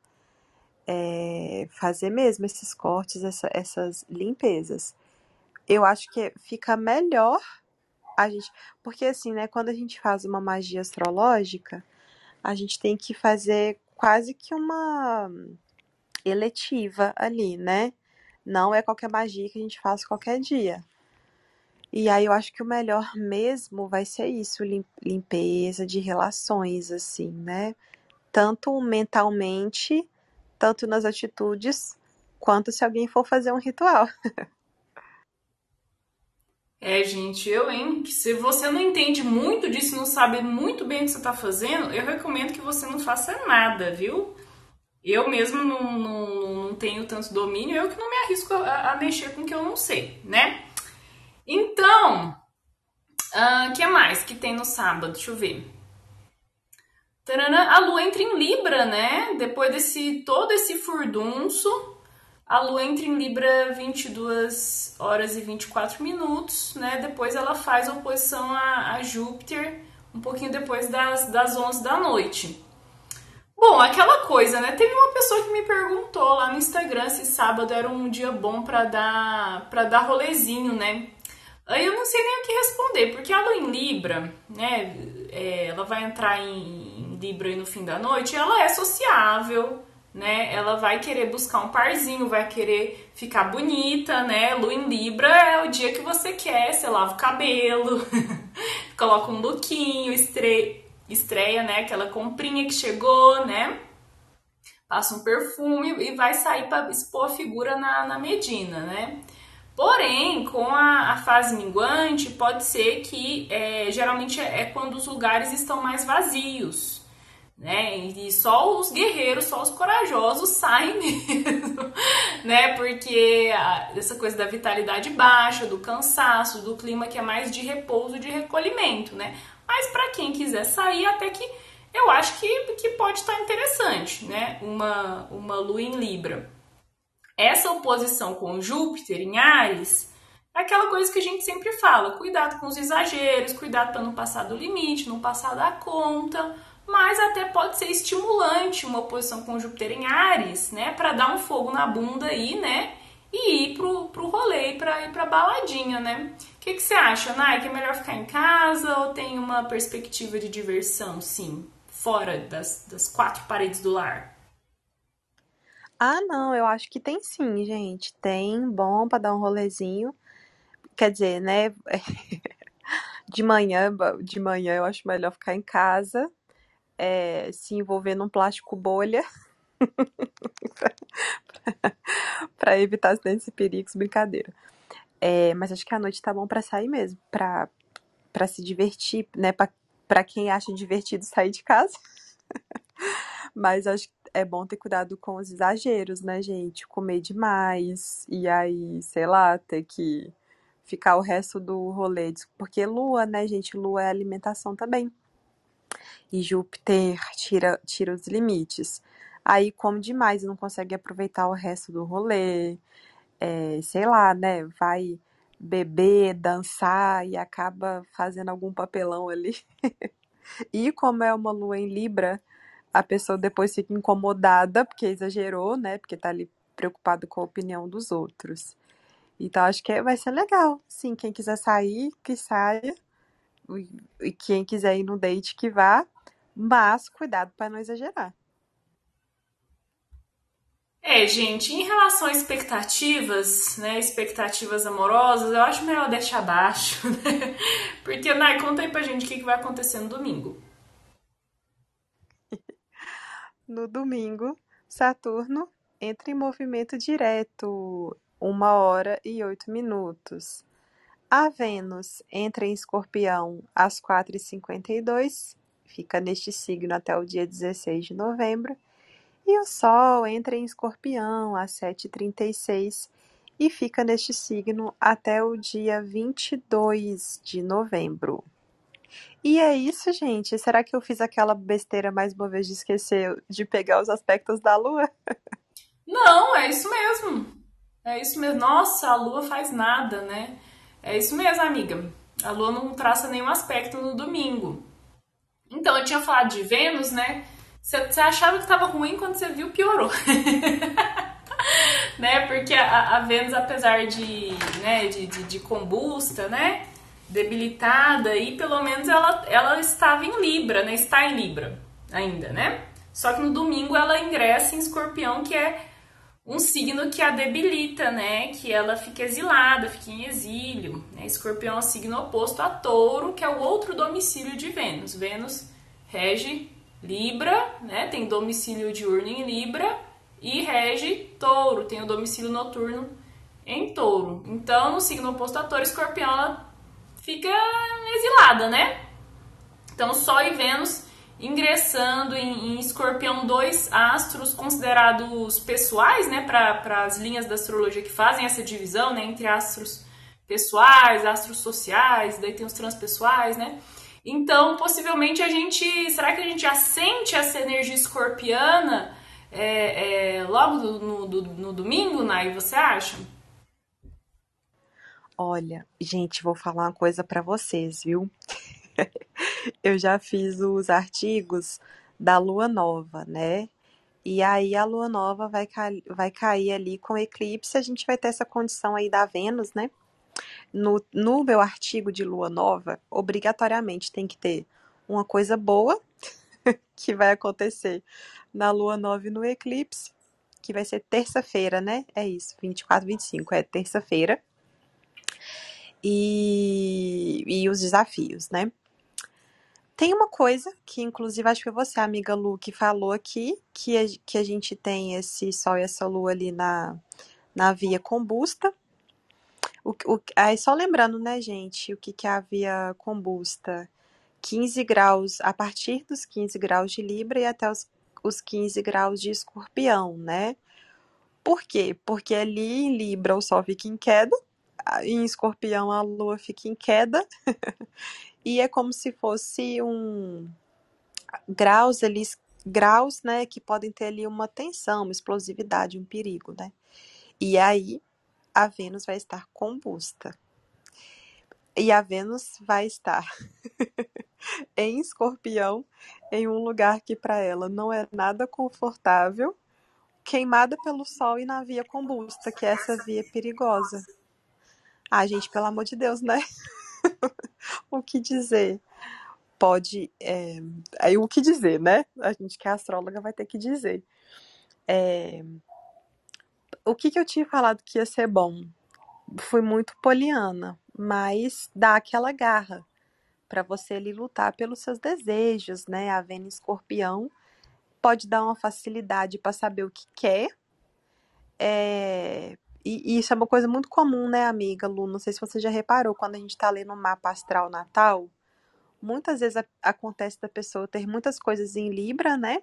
É, fazer mesmo esses cortes, essa, essas limpezas. Eu acho que fica melhor a gente. Porque assim, né, quando a gente faz uma magia astrológica, a gente tem que fazer quase que uma eletiva ali, né? Não é qualquer magia que a gente faz qualquer dia. E aí eu acho que o melhor mesmo vai ser isso, limpeza de relações, assim, né? Tanto mentalmente tanto nas atitudes quanto se alguém for fazer um ritual. É, gente, eu, hein? Se você não entende muito disso, não sabe muito bem o que você tá fazendo, eu recomendo que você não faça nada, viu? Eu mesmo não, não, não tenho tanto domínio, eu que não me arrisco a, a mexer com o que eu não sei, né? Então, o uh, que mais que tem no sábado? Deixa eu ver. A lua entra em Libra, né? Depois desse todo esse furdunço, a lua entra em Libra 22 horas e 24 minutos, né? Depois ela faz oposição a, a Júpiter um pouquinho depois das, das 11 da noite. Bom, aquela coisa, né? Teve uma pessoa que me perguntou lá no Instagram se sábado era um dia bom para dar para dar rolezinho, né? Aí eu não sei nem o que responder, porque a lua em Libra, né? É, ela vai entrar em Libra no fim da noite, ela é sociável, né? Ela vai querer buscar um parzinho, vai querer ficar bonita, né? Lua em Libra é o dia que você quer, você lava o cabelo, coloca um lookinho, estreia, estreia, né? Aquela comprinha que chegou, né? Passa um perfume e vai sair para expor a figura na, na Medina, né? Porém, com a, a, fase minguante, pode ser que é, geralmente é quando os lugares estão mais vazios, né? E só os guerreiros, só os corajosos saem mesmo, né? Porque essa coisa da vitalidade baixa, do cansaço, do clima que é mais de repouso, de recolhimento, né? Mas para quem quiser sair, até que eu acho que, que pode estar interessante, né? Uma, uma lua em Libra. Essa oposição com Júpiter em Ares é aquela coisa que a gente sempre fala: cuidado com os exageros, cuidado para não passar do limite, não passar da conta mas até pode ser estimulante uma oposição com Júpiter em Ares, né, para dar um fogo na bunda aí, né, e ir pro, pro rolê, para ir pra baladinha, né? O que, que você acha, Nai? Que é melhor ficar em casa ou tem uma perspectiva de diversão, sim? fora das, das quatro paredes do lar? Ah, não, eu acho que tem sim, gente. Tem bom pra dar um rolezinho. Quer dizer, né? De manhã, de manhã eu acho melhor ficar em casa, é, se envolver num plástico bolha para evitar acidentes e perigos, brincadeira. É, mas acho que a noite tá bom para sair mesmo, para para se divertir, né? Para quem acha divertido sair de casa. mas acho que é bom ter cuidado com os exageros, né, gente? Comer demais e aí, sei lá, ter que ficar o resto do rolê. Porque lua, né, gente? Lua é alimentação também. E Júpiter tira, tira os limites. Aí come demais e não consegue aproveitar o resto do rolê. É, sei lá, né? Vai beber, dançar e acaba fazendo algum papelão ali. e como é uma lua em Libra, a pessoa depois fica incomodada porque exagerou, né? Porque tá ali preocupado com a opinião dos outros. Então acho que vai ser legal. Sim, quem quiser sair, que saia. E quem quiser ir no date, que vá. Mas cuidado para não exagerar. É, gente, em relação a expectativas, né, expectativas amorosas, eu acho melhor deixar abaixo, né? Porque, Nai, conta aí pra gente o que vai acontecer no domingo. No domingo, Saturno entra em movimento direto uma hora e oito minutos. A Vênus entra em Escorpião às 4h52, fica neste signo até o dia 16 de novembro. E o Sol entra em Escorpião às 7h36 e fica neste signo até o dia 22 de novembro. E é isso, gente. Será que eu fiz aquela besteira mais uma vez de esquecer de pegar os aspectos da Lua? Não, é isso mesmo. É isso mesmo. Nossa, a lua faz nada, né? É isso mesmo, amiga. A lua não traça nenhum aspecto no domingo. Então, eu tinha falado de Vênus, né? Você achava que estava ruim quando você viu, piorou. né? Porque a, a, Vênus, apesar de, né, de, de, de combusta, né? Debilitada, e pelo menos ela, ela estava em Libra, né? Está em Libra ainda, né? Só que no domingo ela ingressa em Escorpião, que é um signo que a debilita, né? Que ela fica exilada, fica em exílio. Né? Escorpião é o signo oposto a Touro, que é o outro domicílio de Vênus. Vênus rege Libra, né? Tem domicílio diurno em Libra e rege Touro, tem o domicílio noturno em Touro. Então, no signo oposto a Touro, Escorpião ela fica exilada, né? Então, Sol e Vênus ingressando em, em Escorpião dois astros considerados pessoais, né, para as linhas da astrologia que fazem essa divisão, né, entre astros pessoais, astros sociais, daí tem os transpessoais, né? Então, possivelmente a gente, será que a gente já sente essa energia escorpiana é, é, logo no, no, no domingo, Nai? Você acha? Olha, gente, vou falar uma coisa para vocês, viu? eu já fiz os artigos da lua nova, né? E aí a lua nova vai, vai cair ali com eclipse, a gente vai ter essa condição aí da Vênus, né? No, no meu artigo de lua nova, obrigatoriamente tem que ter uma coisa boa que vai acontecer na lua nova e no eclipse, que vai ser terça-feira, né? É isso, 24, 25, é terça-feira. E, e os desafios, né? Tem uma coisa que, inclusive, acho que foi você, amiga Lu, que falou aqui, que a, que a gente tem esse Sol e essa Lua ali na, na via combusta. O, o, aí só lembrando, né, gente, o que, que é a via combusta? 15 graus, a partir dos 15 graus de Libra e até os, os 15 graus de Escorpião, né? Por quê? Porque ali em Libra o Sol fica em queda, em Escorpião a Lua fica em queda, e é como se fosse um graus ali, graus, né, que podem ter ali uma tensão, uma explosividade, um perigo, né? E aí a Vênus vai estar combusta. E a Vênus vai estar em Escorpião, em um lugar que para ela não é nada confortável, queimada pelo sol e na via combusta, que é essa via perigosa. Ah, gente, pelo amor de Deus, né? o que dizer? pode. É, aí o que dizer, né? A gente que é astróloga vai ter que dizer. É, o que, que eu tinha falado que ia ser bom? Fui muito poliana, mas dá aquela garra para você ali lutar pelos seus desejos, né? A Vênus escorpião pode dar uma facilidade para saber o que quer. É, e, isso é uma coisa muito comum, né, amiga Lu? Não sei se você já reparou, quando a gente está lendo o mapa astral natal, muitas vezes a, acontece da pessoa ter muitas coisas em Libra, né?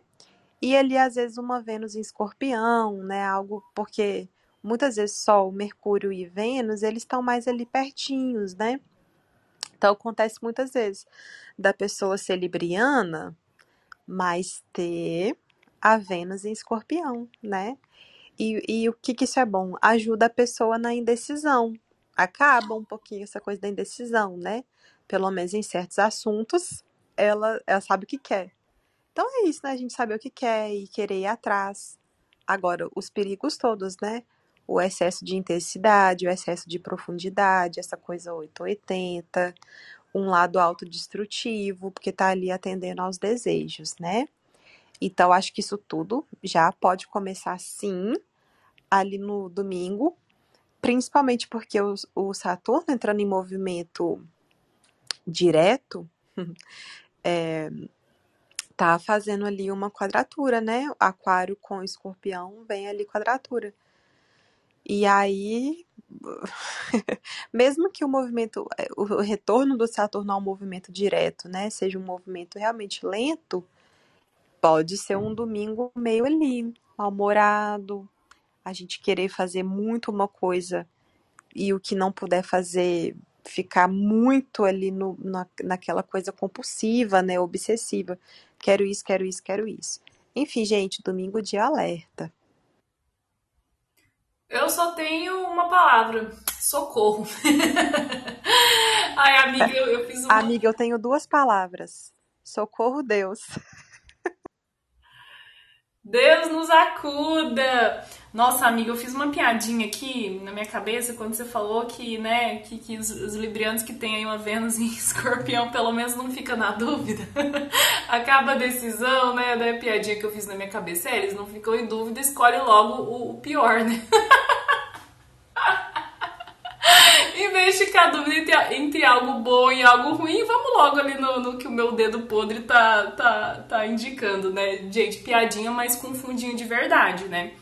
E ali, às vezes, uma Vênus em escorpião, né? Algo porque muitas vezes Sol, Mercúrio e Vênus, eles estão mais ali pertinhos, né? Então acontece muitas vezes da pessoa ser libriana, mas ter a Vênus em escorpião, né? E, e o que, que isso é bom? Ajuda a pessoa na indecisão. Acaba um pouquinho essa coisa da indecisão, né? Pelo menos em certos assuntos, ela, ela sabe o que quer. Então é isso, né? A gente saber o que quer e querer ir atrás. Agora, os perigos todos, né? O excesso de intensidade, o excesso de profundidade, essa coisa 880, um lado autodestrutivo, porque tá ali atendendo aos desejos, né? Então, acho que isso tudo já pode começar sim ali no domingo, principalmente porque o, o Saturno entrando em movimento direto, é, tá fazendo ali uma quadratura, né? Aquário com escorpião vem ali quadratura. E aí, mesmo que o movimento, o retorno do Saturno ao movimento direto, né, seja um movimento realmente lento, pode ser um domingo meio ali, mal-humorado, a gente querer fazer muito uma coisa e o que não puder fazer ficar muito ali no, na, naquela coisa compulsiva, né, obsessiva. Quero isso, quero isso, quero isso. Enfim, gente, domingo de alerta. Eu só tenho uma palavra: socorro. Ai, amiga, eu, eu fiz uma. Amiga, eu tenho duas palavras: socorro, Deus. Deus nos acuda! Nossa, amiga, eu fiz uma piadinha aqui na minha cabeça quando você falou que, né, que, que os, os librianos que têm aí uma Vênus em escorpião pelo menos não fica na dúvida. Acaba a decisão, né, da piadinha que eu fiz na minha cabeça. É, eles não ficam em dúvida, escolhe logo o, o pior, né? em vez de ficar dúvida entre, entre, algo bom e algo ruim, vamos logo ali no, no, que o meu dedo podre tá, tá, tá indicando, né? Gente, piadinha, mas com fundinho de verdade, né?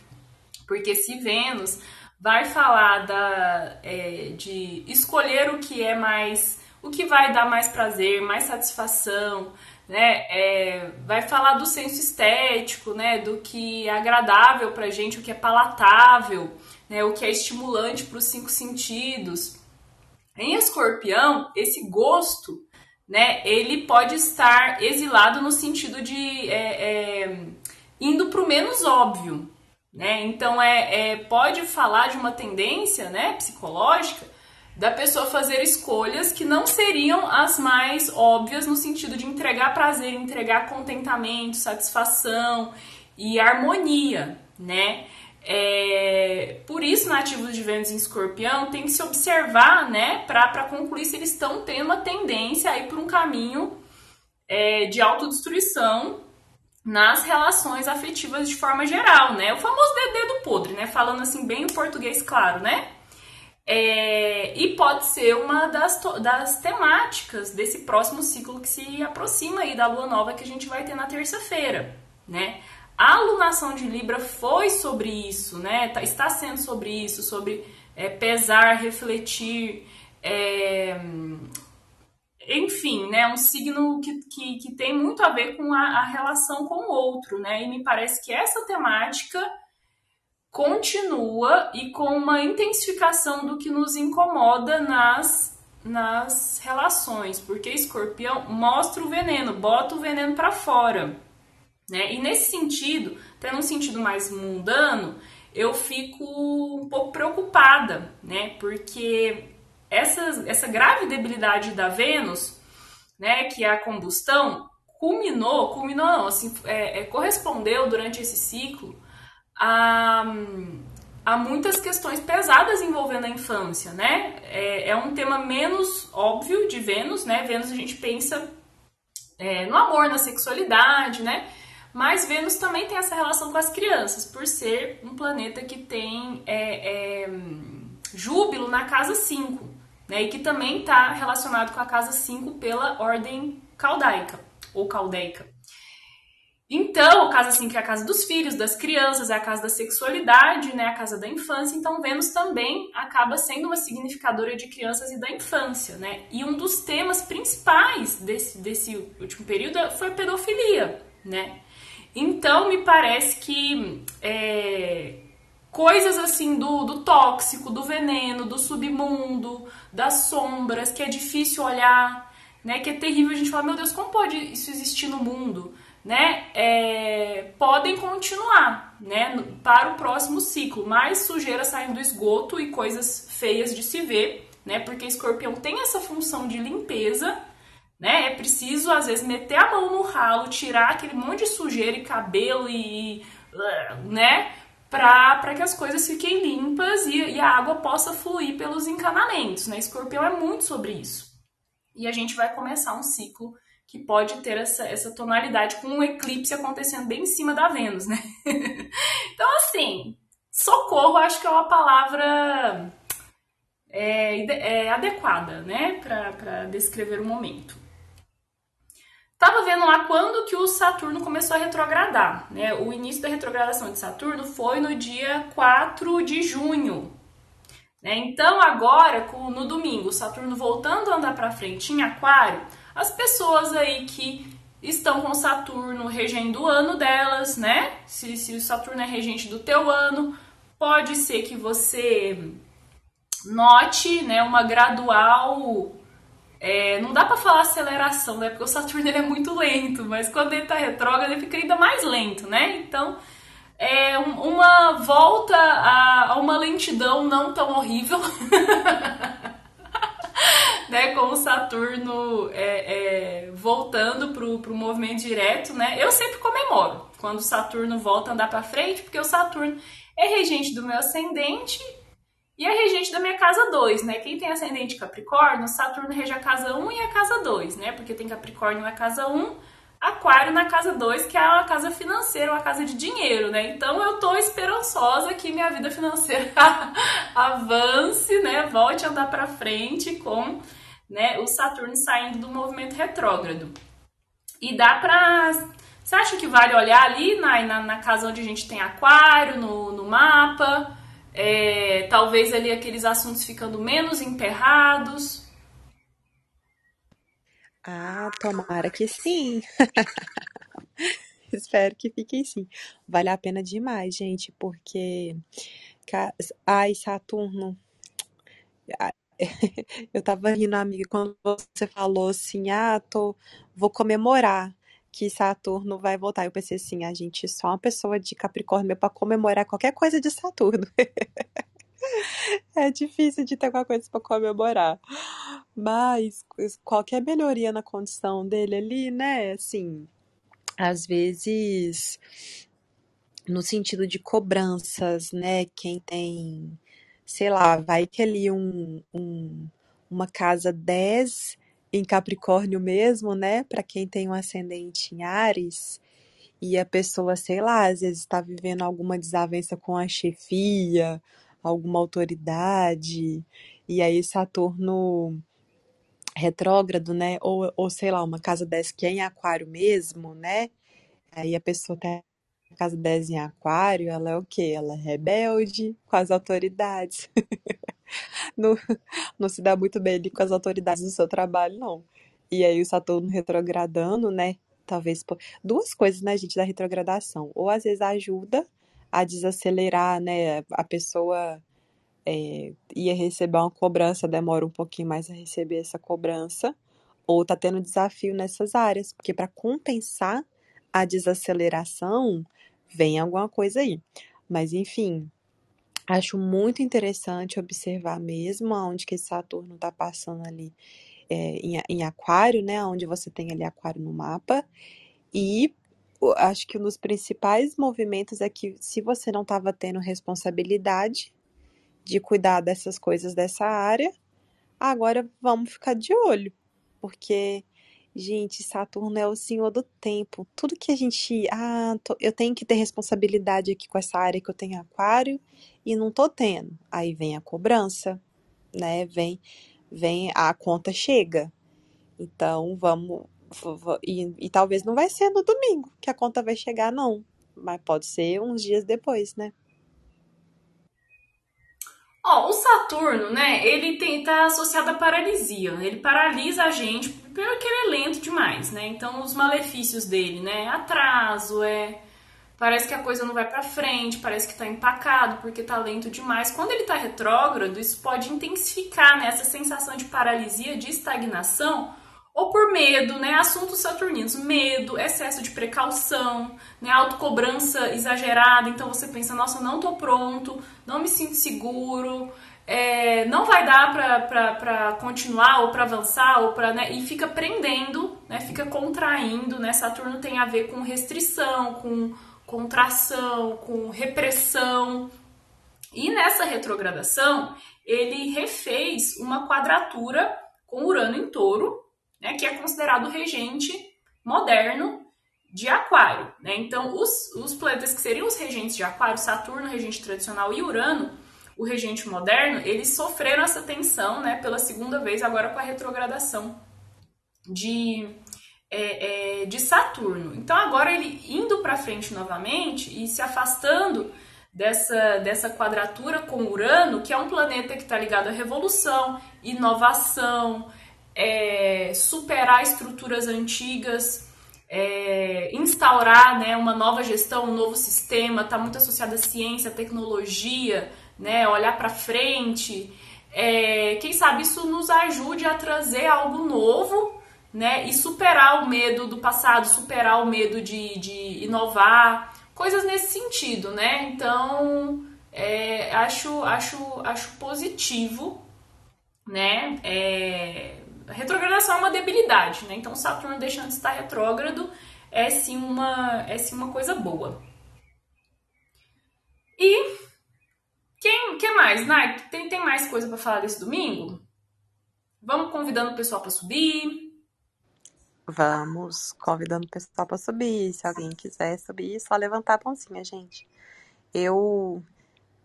Porque se Vênus vai falar da, é, de escolher o que é mais, o que vai dar mais prazer, mais satisfação, né? É, vai falar do senso estético, né? Do que é agradável pra gente, o que é palatável, né? O que é estimulante para os cinco sentidos. Em escorpião, esse gosto, né, ele pode estar exilado no sentido de é, é, indo para o menos óbvio. Né? Então, é, é, pode falar de uma tendência né, psicológica da pessoa fazer escolhas que não seriam as mais óbvias no sentido de entregar prazer, entregar contentamento, satisfação e harmonia, né? É, por isso, nativos de Vênus em Escorpião tem que se observar, né, para concluir se eles estão tendo uma tendência aí por um caminho é, de autodestruição nas relações afetivas de forma geral, né? O famoso dedo podre, né? Falando assim bem em português claro, né? É, e pode ser uma das, das temáticas desse próximo ciclo que se aproxima aí da lua nova que a gente vai ter na terça-feira, né? A alunação de Libra foi sobre isso, né? Tá, está sendo sobre isso, sobre é, pesar, refletir, é, enfim, né? Um signo que, que, que, tem muito a ver com a, a relação com o outro, né? E me parece que essa temática continua e com uma intensificação do que nos incomoda nas, nas relações, porque escorpião mostra o veneno, bota o veneno para fora. Né? E nesse sentido, até num sentido mais mundano, eu fico um pouco preocupada, né? Porque essa, essa grave debilidade da Vênus, né, que é a combustão, culminou, culminou não, assim, é, é, correspondeu durante esse ciclo a, a muitas questões pesadas envolvendo a infância, né? É, é um tema menos óbvio de Vênus, né? Vênus a gente pensa é, no amor, na sexualidade, né? Mas Vênus também tem essa relação com as crianças, por ser um planeta que tem é, é, júbilo na casa 5, né? E que também está relacionado com a casa 5 pela ordem caldaica ou caldeica. Então, a casa 5 é a casa dos filhos, das crianças, é a casa da sexualidade, né? A casa da infância. Então, Vênus também acaba sendo uma significadora de crianças e da infância, né? E um dos temas principais desse, desse último período foi pedofilia, né? Então, me parece que é, coisas assim do, do tóxico, do veneno, do submundo, das sombras, que é difícil olhar, né? Que é terrível a gente falar, meu Deus, como pode isso existir no mundo? Né, é, podem continuar né, para o próximo ciclo. Mais sujeira saindo do esgoto e coisas feias de se ver, né, porque escorpião tem essa função de limpeza, né? É preciso, às vezes, meter a mão no ralo, tirar aquele monte de sujeira e cabelo e. né? Para que as coisas fiquem limpas e, e a água possa fluir pelos encanamentos, né? Escorpião é muito sobre isso. E a gente vai começar um ciclo que pode ter essa, essa tonalidade com um eclipse acontecendo bem em cima da Vênus, né? então, assim, socorro acho que é uma palavra é, é, adequada, né, para descrever o momento. Tava vendo lá quando que o Saturno começou a retrogradar, né? O início da retrogradação de Saturno foi no dia 4 de junho. Né? Então agora, no domingo, Saturno voltando a andar para frente em Aquário, as pessoas aí que estão com Saturno regendo o ano delas, né? Se, se o Saturno é regente do teu ano, pode ser que você note, né, uma gradual é, não dá para falar aceleração, né? Porque o Saturno ele é muito lento, mas quando ele tá retrógrado ele fica ainda mais lento, né? Então é uma volta a, a uma lentidão não tão horrível. né, com o Saturno é, é, voltando pro, pro movimento direto, né? Eu sempre comemoro quando o Saturno volta a andar para frente, porque o Saturno é regente do meu ascendente e a regente da minha casa 2, né? Quem tem ascendente Capricórnio, Saturno rege a casa 1 e a casa 2, né? Porque tem Capricórnio na casa 1, Aquário na casa 2, que é a casa financeira, uma casa de dinheiro, né? Então eu tô esperançosa que minha vida financeira avance, né? Volte a andar para frente com né, o Saturno saindo do movimento retrógrado. E dá pra. Você acha que vale olhar ali na, na, na casa onde a gente tem Aquário, no, no mapa? É, talvez ali aqueles assuntos ficando menos emperrados. Ah, tomara que sim. Espero que fiquem sim. Vale a pena demais, gente, porque. Ai, Saturno. Eu tava rindo, amiga, quando você falou assim: ah, tô... vou comemorar que Saturno vai voltar. Eu pensei assim, a gente só uma pessoa de Capricórnio para comemorar qualquer coisa de Saturno. é difícil de ter alguma coisa para comemorar. Mas qualquer melhoria na condição dele ali, né? Assim, às vezes no sentido de cobranças, né? Quem tem, sei lá, vai que ali um, um uma casa 10 em Capricórnio mesmo, né? Para quem tem um ascendente em Ares e a pessoa, sei lá, às vezes está vivendo alguma desavença com a chefia, alguma autoridade, e aí Saturno retrógrado, né? Ou, ou sei lá, uma casa 10 que é em Aquário mesmo, né? Aí a pessoa tem a casa 10 em Aquário, ela é o quê? Ela é rebelde com as autoridades. não, não se dá muito bem ali com as autoridades do seu trabalho, não. E aí o Saturno retrogradando, né? Talvez. Duas coisas, né, gente, da retrogradação. Ou às vezes ajuda a desacelerar, né? A pessoa é, ia receber uma cobrança, demora um pouquinho mais a receber essa cobrança. Ou tá tendo desafio nessas áreas. Porque para compensar a desaceleração, vem alguma coisa aí. Mas enfim, Acho muito interessante observar mesmo aonde que Saturno está passando ali é, em, em Aquário, né? Onde você tem ali Aquário no mapa. E acho que um dos principais movimentos é que se você não estava tendo responsabilidade de cuidar dessas coisas dessa área, agora vamos ficar de olho, porque Gente, Saturno é o senhor do tempo. Tudo que a gente. Ah, tô- eu tenho que ter responsabilidade aqui com essa área que eu tenho aquário e não tô tendo. Aí vem a cobrança, né? Vem, vem a conta chega. Então vamos. E, e talvez não vai ser no domingo que a conta vai chegar, não. Mas pode ser uns dias depois, né? Ó, o Saturno, né, ele tem, tá associado à paralisia. Ele paralisa a gente porque ele é lento demais, né? Então, os malefícios dele, né, atraso, é... Parece que a coisa não vai pra frente, parece que tá empacado porque tá lento demais. Quando ele tá retrógrado, isso pode intensificar, né, essa sensação de paralisia, de estagnação, ou por medo, né? Assuntos saturninos, medo, excesso de precaução, né? Autocobrança exagerada. Então você pensa, nossa, não tô pronto, não me sinto seguro, é, não vai dar pra, pra, pra continuar ou pra avançar, ou pra, né? E fica prendendo, né? Fica contraindo, né? Saturno tem a ver com restrição, com contração, com repressão. E nessa retrogradação, ele refez uma quadratura com Urano em touro, né, que é considerado regente moderno de Aquário. Né? Então, os, os planetas que seriam os regentes de Aquário, Saturno, regente tradicional, e Urano, o regente moderno, eles sofreram essa tensão né, pela segunda vez, agora com a retrogradação de, é, é, de Saturno. Então, agora ele indo para frente novamente e se afastando dessa, dessa quadratura com Urano, que é um planeta que está ligado à revolução, inovação, é, superar estruturas antigas, é, instaurar né, uma nova gestão, um novo sistema, está muito associado à ciência, à tecnologia, né, olhar para frente. É, quem sabe isso nos ajude a trazer algo novo né, e superar o medo do passado, superar o medo de, de inovar, coisas nesse sentido, né? Então, é, acho, acho, acho positivo, né? É, retrogradação é uma debilidade, né? Então, Saturno deixando de estar retrógrado é sim uma, é sim uma coisa boa. E quem que mais, Nai? Tem, tem mais coisa para falar desse domingo? Vamos convidando o pessoal para subir. Vamos convidando o pessoal para subir. Se alguém quiser subir, é só levantar a mãozinha, gente. Eu,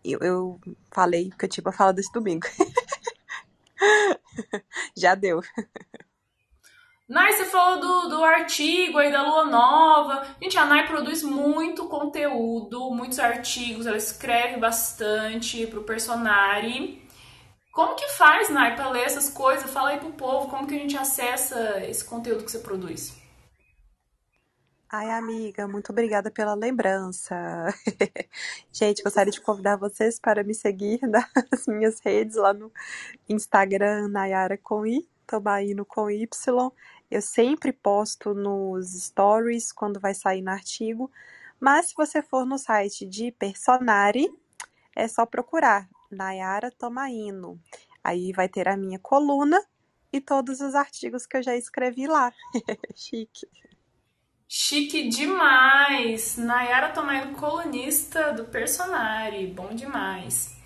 eu, eu falei que eu tinha pra falar desse domingo. Já deu. Nai, você falou do, do artigo aí da Lua Nova. Gente, a Nai produz muito conteúdo, muitos artigos, ela escreve bastante pro Personari. Como que faz, Nai, pra ler essas coisas? Fala aí pro povo, como que a gente acessa esse conteúdo que você produz? Ai, amiga, muito obrigada pela lembrança. Gente, gostaria de convidar vocês para me seguir nas minhas redes lá no Instagram, Nayara com I, com Y. Eu sempre posto nos stories quando vai sair no artigo, mas se você for no site de Personari, é só procurar Nayara Tomaino. Aí vai ter a minha coluna e todos os artigos que eu já escrevi lá. Chique. Chique demais! Nayara Tomaino, colunista do Personari. Bom demais.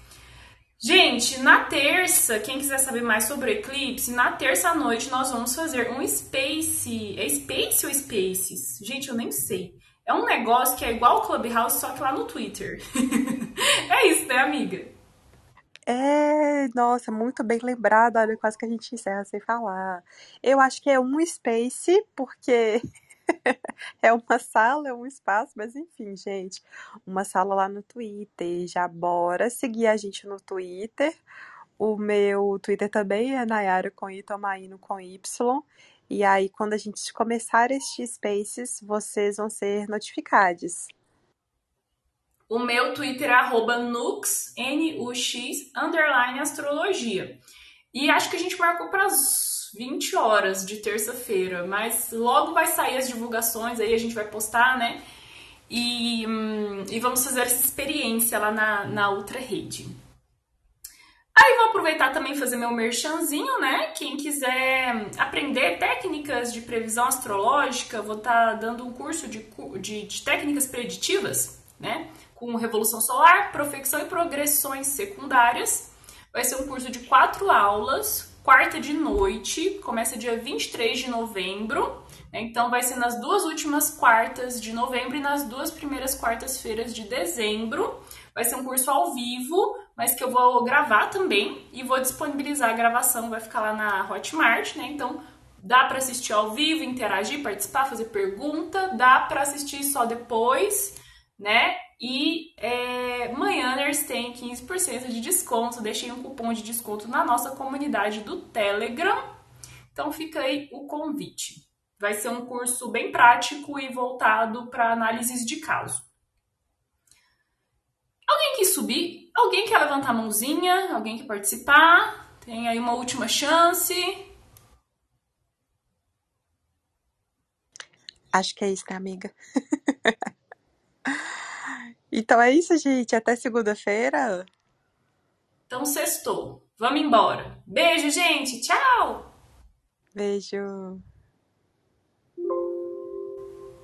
Gente, na terça, quem quiser saber mais sobre o eclipse, na terça à noite nós vamos fazer um Space. É Space ou Spaces? Gente, eu nem sei. É um negócio que é igual o Clubhouse, só que lá no Twitter. é isso, né, amiga? É, nossa, muito bem lembrado. Olha, quase que a gente encerra sem falar. Eu acho que é um space, porque é uma sala, é um espaço, mas enfim, gente, uma sala lá no Twitter. Já bora seguir a gente no Twitter. O meu Twitter também é Nayara com I, Tomaino com Y. E aí, quando a gente começar este Spaces, vocês vão ser notificados. O meu Twitter é arroba nux, N-U-X, underline astrologia. E acho que a gente marcou para as 20 horas de terça-feira, mas logo vai sair as divulgações, aí a gente vai postar, né? E, hum, e vamos fazer essa experiência lá na, na outra rede. Aí vou aproveitar também fazer meu merchanzinho, né? Quem quiser aprender técnicas de previsão astrológica, vou estar tá dando um curso de, de, de técnicas preditivas, né? Com Revolução Solar, Profecção e Progressões Secundárias. Vai ser um curso de quatro aulas quarta de noite, começa dia 23 de novembro. Né? Então vai ser nas duas últimas quartas de novembro e nas duas primeiras quartas-feiras de dezembro. Vai ser um curso ao vivo, mas que eu vou gravar também e vou disponibilizar a gravação, vai ficar lá na Hotmart, né? Então dá para assistir ao vivo, interagir, participar, fazer pergunta, dá para assistir só depois, né? E é, Manhãers tem 15% de desconto. Deixei um cupom de desconto na nossa comunidade do Telegram. Então fica aí o convite. Vai ser um curso bem prático e voltado para análises de caso. Alguém quer subir? Alguém quer levantar a mãozinha? Alguém quer participar? Tem aí uma última chance. Acho que é isso, né, amiga? então é isso, gente. Até segunda-feira. Então, sextou. Vamos embora. Beijo, gente. Tchau. Beijo.